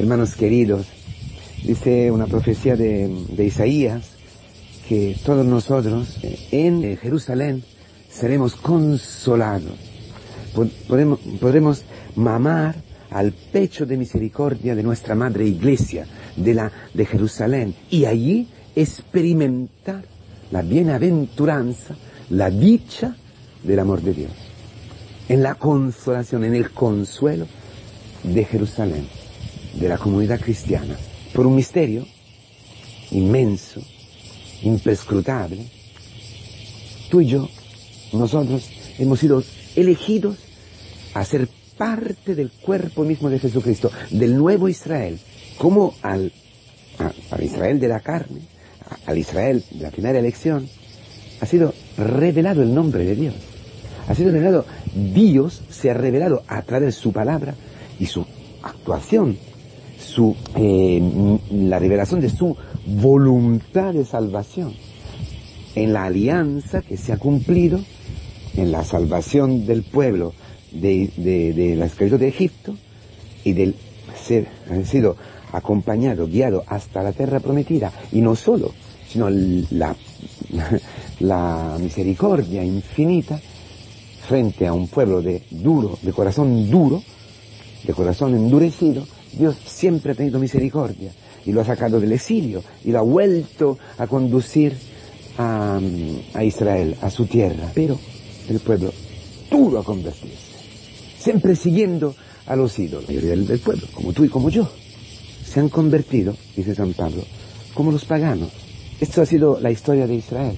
Hermanos queridos, dice una profecía de, Isaías que todos nosotros eh, en Jerusalén seremos consolados. Podremos mamar al pecho de misericordia de nuestra Madre Iglesia de, la, de Jerusalén y allí experimentar la bienaventuranza, la dicha del amor de Dios. En la consolación, en el consuelo de Jerusalén, de la comunidad cristiana, por un misterio inmenso, imprescrutable. Tú y yo, nosotros hemos sido elegidos a ser parte del cuerpo mismo de Jesucristo, del nuevo Israel, como al, al Israel de la carne, al Israel de la primera elección, ha sido revelado el nombre de Dios. Ha sido revelado, Dios se ha revelado a través de su palabra y su actuación, su, eh, la revelación de su voluntad de salvación. En la alianza que se ha cumplido en la salvación del pueblo de, de, la esclavitud de Egipto y del ser, han sido acompañado, guiado hasta la tierra prometida, y no solo, sino la, la misericordia infinita frente a un pueblo de duro, de corazón duro, de corazón endurecido, Dios siempre ha tenido misericordia y lo ha sacado del exilio y lo ha vuelto a conducir a, a Israel, a su tierra. Pero el pueblo duro a convertirse siempre siguiendo a los ídolos. La mayoría del, pueblo, como tú y como yo, se han convertido, dice San Pablo, como los paganos. Esto ha sido la historia de Israel,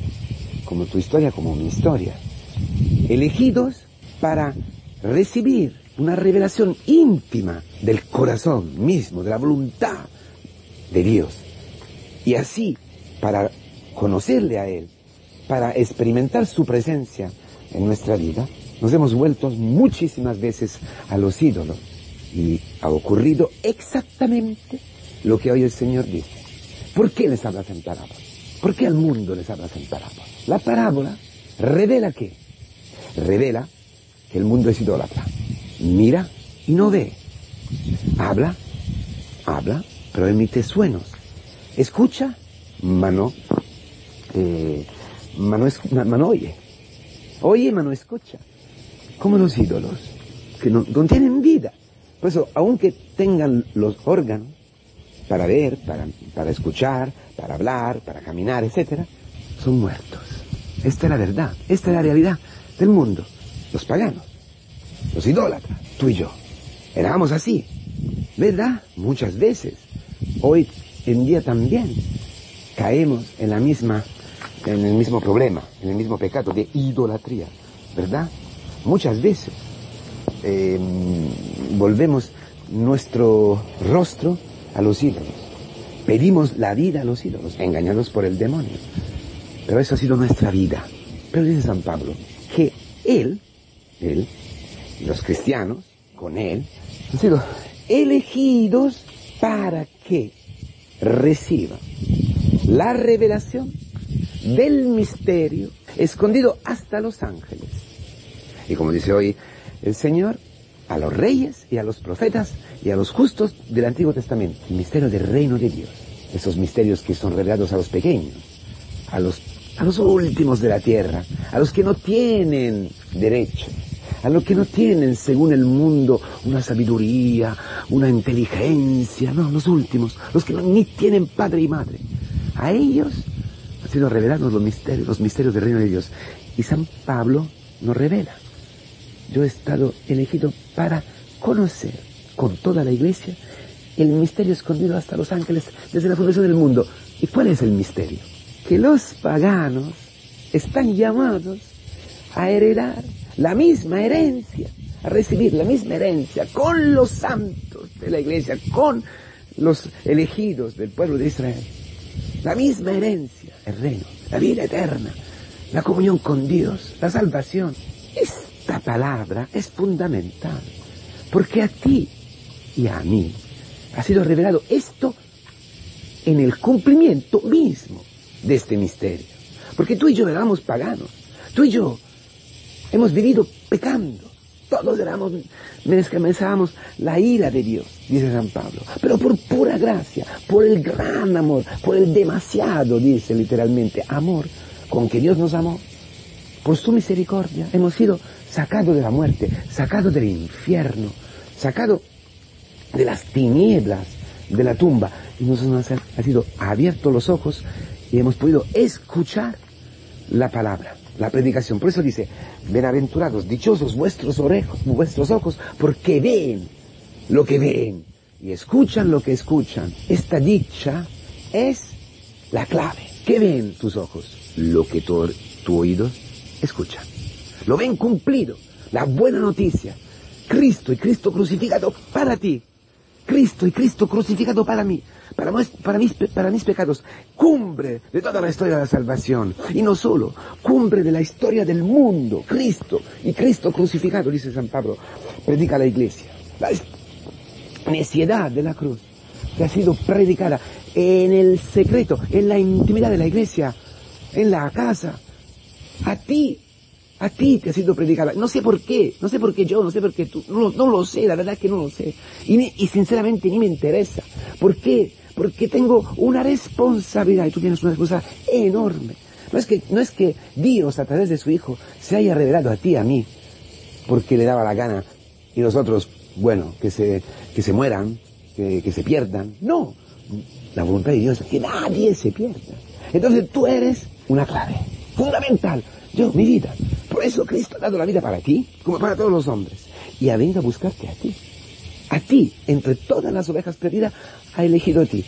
como tu historia, como mi historia. Elegidos para recibir una revelación íntima del corazón mismo, de la voluntad de Dios. Y así, para conocerle a Él, para experimentar su presencia en nuestra vida, nos hemos vuelto muchísimas veces a los ídolos y ha ocurrido exactamente lo que hoy el Señor dice. ¿Por qué les hablas en parábola? ¿Por qué al mundo les hablas en parábola? La parábola revela qué? Revela que el mundo es idólatra. Mira y no ve. Habla, habla, pero emite suenos. Escucha, mano, eh, mano, mano oye. Oye, mano escucha como los ídolos, que no, tienen vida. Por eso, aunque tengan los órganos para ver, para, para escuchar, para hablar, para caminar, etc., son muertos. Esta es la verdad, esta es la realidad del mundo. Los paganos, los idólatras, tú y yo. Éramos así, ¿verdad? Muchas veces. Hoy en día también caemos en la misma, en el mismo problema, en el mismo pecado de idolatría, ¿verdad? muchas veces eh, volvemos nuestro rostro a los ídolos. Pedimos la vida a los ídolos, engañados por el demonio. Pero eso ha sido nuestra vida. Pero dice San Pablo que él, él, los cristianos, con él, han sido elegidos para que reciban la revelación del misterio escondido hasta los ángeles y como dice hoy el Señor, a los reyes y a los profetas y a los justos del Antiguo Testamento. El misterio del reino de Dios. Esos misterios que son revelados a los pequeños, a los, a los últimos de la tierra, a los que no tienen derecho, a los que no tienen, según el mundo, una sabiduría, una inteligencia, no, los últimos, los que no, ni tienen padre y madre. A ellos han sido revelados los misterios, los misterios del reino de Dios. Y San Pablo nos revela yo he estado elegido para conocer con toda la iglesia el misterio escondido hasta los ángeles desde la fundación del mundo. ¿Y cuál es el misterio? Que los paganos están llamados a heredar la misma herencia, a recibir la misma herencia con los santos de la iglesia, con los elegidos del pueblo de Israel. La misma herencia, el reino, la vida eterna, la comunión con Dios, la salvación. Esta palabra es fundamental, porque a ti y a mí ha sido revelado esto en el cumplimiento mismo de este misterio. Porque tú y yo éramos paganos, tú y yo hemos vivido pecando, todos éramos, mensábamos la ira de Dios, dice San Pablo. Pero por pura gracia, por el gran amor, por el demasiado, dice literalmente, amor con que Dios nos amó, por su misericordia, hemos sido sacados de la muerte, sacados del infierno, sacados de las tinieblas de la tumba. Y nos han sido abiertos los ojos y hemos podido escuchar la palabra, la predicación. Por eso dice, bienaventurados, dichosos vuestros orejos, vuestros ojos, porque ven lo que ven y escuchan lo que escuchan. Esta dicha es la clave. ¿Qué ven tus ojos? Lo que tu, tu oído escucha. Lo ven cumplido. La buena noticia. Cristo y Cristo crucificado para ti. Cristo y Cristo crucificado para mí para, para, mis, para mis pecados, cumbre de toda la historia de la salvación. Y no solo, cumbre de la historia del mundo, Cristo y Cristo crucificado, dice San Pablo, predica la iglesia. La neciedad de la cruz que ha sido predicada en el secreto, en la intimidad de la iglesia, en la casa. A ti, a ti te ha sido predicada. No sé por qué, no sé por qué yo, no sé por qué tú, no, lo sé, la verdad es que no lo sé. Y, y sinceramente ni me interesa. ¿Por qué? porque tengo una responsabilidad y tú tienes una responsabilidad enorme. No es que, no es que Dios a través de su Hijo se haya revelado a ti, a mí, porque le daba la gana y nosotros, bueno, que se, que se mueran, que, que se pierdan. No, la voluntad de Dios es que nadie se pierda. Entonces tú eres una clave, fundamental. Yo, mi vida. Por eso Cristo ha dado la vida para ti, como para todos los hombres. Y ha venido a buscarte a ti. A ti, entre todas las ovejas perdidas, ha elegido a ti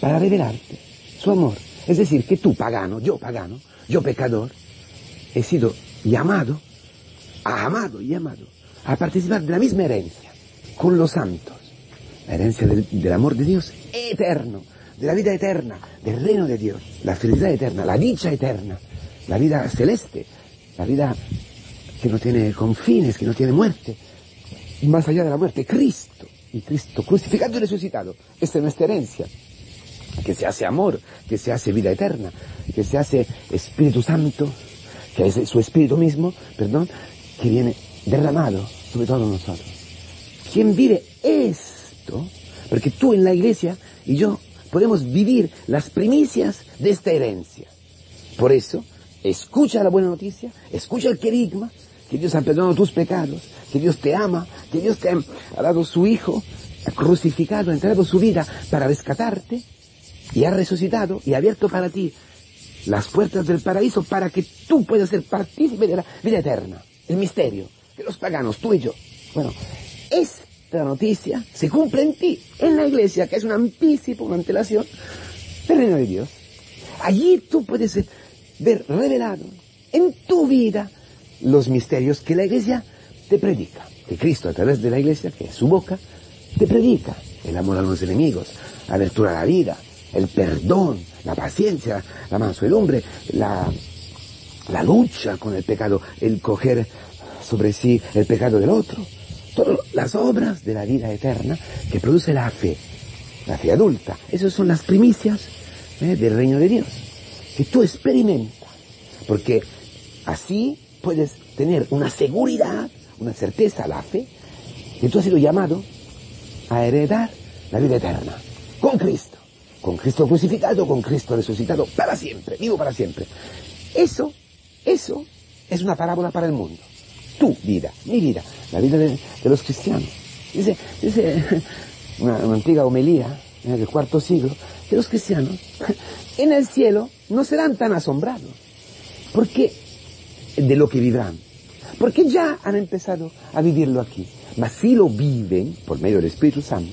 para revelarte su amor. Es decir, que tú, pagano, yo pagano, yo pecador, he sido llamado, amado y amado, a participar de la misma herencia con los santos. La herencia del, del amor de Dios eterno, de la vida eterna, del reino de Dios, la felicidad eterna, la dicha eterna, la vida celeste, la vida que no tiene confines, que no tiene muerte, más allá de la muerte, Cristo y Cristo crucificado y resucitado. Esta es nuestra herencia, que se hace amor, que se hace vida eterna, que se hace Espíritu Santo, que es su Espíritu mismo, perdón, que viene derramado sobre todos nosotros. ¿Quién vive esto? Porque tú en la iglesia y yo podemos vivir las primicias de esta herencia. Por eso, escucha la buena noticia, escucha el querigma, que Dios ha perdonado tus pecados, que Dios te ama, que Dios te ha dado su Hijo, ha crucificado, ha entregado su vida para rescatarte, y ha resucitado y ha abierto para ti las puertas del paraíso para que tú puedas ser partícipe de la vida eterna, el misterio, que los paganos, tú y yo. Bueno, esta noticia se cumple en ti, en la iglesia, que es un anticipo, una antelación del reino de Dios. Allí tú puedes ver revelado en tu vida los misterios que la iglesia te predica. Que Cristo a través de la iglesia, que es su boca, te predica. El amor a los enemigos, la lectura de la vida, el perdón, la paciencia, la mansuedumbre, la, la lucha con el pecado, el coger sobre sí el pecado del otro. Todas las obras de la vida eterna que produce la fe, la fe adulta. Esas son las primicias ¿eh? del reino de Dios, que tú experimentas. Porque así puedes tener una seguridad, una certeza, la fe, que tú has sido llamado a heredar la vida eterna con Cristo, con Cristo crucificado, con Cristo resucitado para siempre, vivo para siempre. Eso, eso es una parábola para el mundo. Tu vida, mi vida, la vida de, los cristianos. Dice, una, antigua homilía en el cuarto siglo, que los cristianos en el cielo no serán tan asombrados, porque de lo que vivirán. Porque ya han empezado a vivirlo aquí. Mas si lo viven, por medio del Espíritu Santo,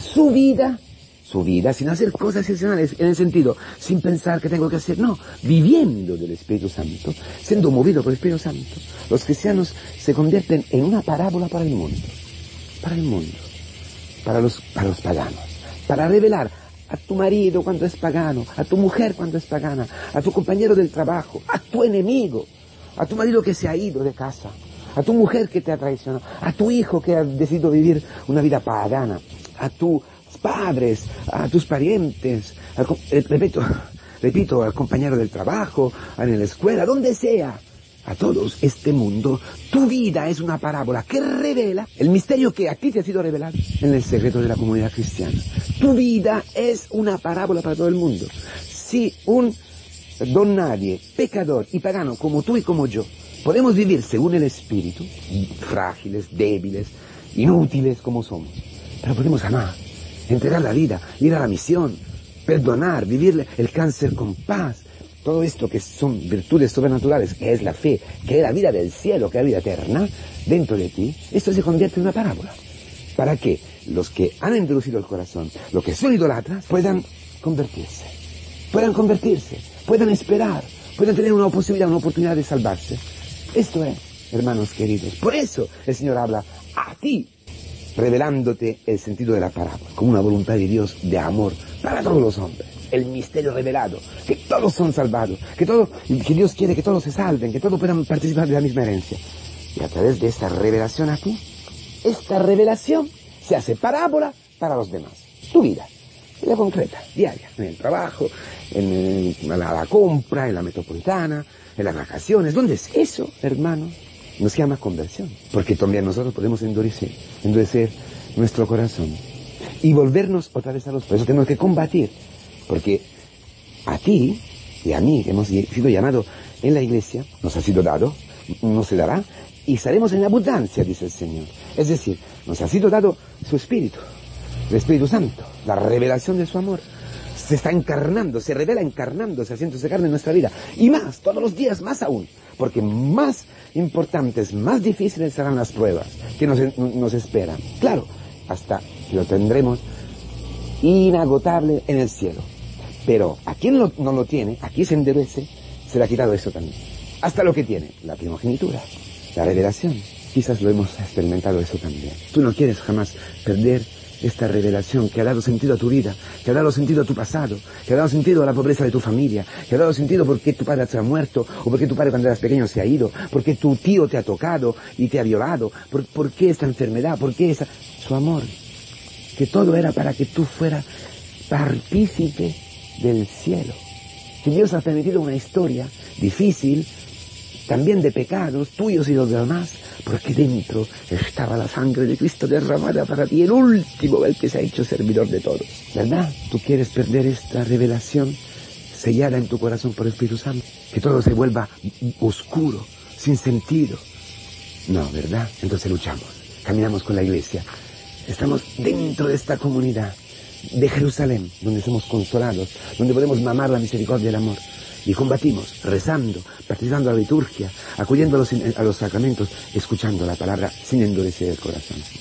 su vida, su vida sin hacer cosas excepcionales, en el sentido, sin pensar que tengo que hacer, no, viviendo del Espíritu Santo, siendo movido por el Espíritu Santo, los cristianos se convierten en una parábola para el mundo. Para el mundo. Para los, para los paganos. Para revelar a tu marido cuando es pagano, a tu mujer cuando es pagana, a tu compañero del trabajo, a tu enemigo, a tu marido que se ha ido de casa, a tu mujer que te ha traicionado, a tu hijo que ha decidido vivir una vida pagana, a tus padres, a tus parientes, repito, repito, al compañero del trabajo, en la escuela, donde sea, a todos este mundo, tu vida es una parábola que revela el misterio que a ti te ha sido revelado en el secreto de la comunidad cristiana. Tu vida es una parábola para todo el mundo. Si un don nadie, pecador y pagano como tú y como yo, podemos vivir según el Espíritu, frágiles, débiles, inútiles como somos, pero podemos amar, entregar la vida, ir a la misión, perdonar, vivir el cáncer con paz, todo esto que son virtudes sobrenaturales, que es la fe, que es la vida del cielo, que es la vida eterna, dentro de ti, esto se convierte en una parábola. Para que los que han endurecido el corazón, los que son idolatras, puedan convertirse. Puedan convertirse, puedan esperar, puedan tener una posibilidad, una oportunidad de salvarse. Esto es, hermanos queridos. Por eso el Señor habla a ti, revelándote el sentido de la parábola, como una voluntad de Dios de amor para todos los hombres el misterio revelado, que todos son salvados, que todo, que Dios quiere que todos se salven, que todos puedan participar de la misma herencia. Y a través de esta revelación aquí, esta revelación se hace parábola para los demás. Tu vida, vida concreta, diaria, en el trabajo, en, la, compra, en la metropolitana, en las vacaciones, ¿dónde es eso, hermano? Nos llama conversión, porque también nosotros podemos endurecer, endurecer nuestro corazón y volvernos otra vez a los... Por tenemos que combatir porque a ti y a mí hemos sido llamados en la iglesia, nos ha sido dado, nos se dará, y estaremos en abundancia, dice el Señor. Es decir, nos ha sido dado su Espíritu, el Espíritu Santo, la revelación de su amor. Se está encarnando, se revela encarnándose, haciéndose carne en nuestra vida. Y más, todos los días, más aún. Porque más importantes, más difíciles serán las pruebas que nos, nos esperan. Claro, hasta que lo tendremos inagotable en el cielo. Pero a quien no lo tiene, aquí se enderece, se le ha quitado eso también. Hasta lo que tiene, la primogenitura, la revelación. Quizás lo hemos experimentado eso también. Tú no quieres jamás perder esta revelación que ha dado sentido a tu vida, que ha dado sentido a tu pasado, que ha dado sentido a la pobreza de tu familia, que ha dado sentido por qué tu padre se ha muerto, o por qué tu padre cuando eras pequeño se ha ido, por qué tu tío te ha tocado y te ha violado, por, por qué esta enfermedad, por qué esa... Su amor, que todo era para que tú fueras partícipe del cielo. Que Dios ha permitido una historia difícil, también de pecados tuyos y los demás, porque dentro estaba la sangre de Cristo derramada para ti, el último, el que se ha hecho servidor de todos. ¿Verdad? ¿Tú quieres perder esta revelación sellada en tu corazón por el Espíritu Santo? Que todo se vuelva oscuro, sin sentido. No, ¿verdad? Entonces luchamos, caminamos con la iglesia, estamos dentro de esta comunidad de Jerusalén, donde somos consolados, donde podemos mamar la misericordia y el amor. Y combatimos, rezando, participando a la liturgia, acudiendo a los, a los sacramentos, escuchando la palabra sin endurecer el corazón.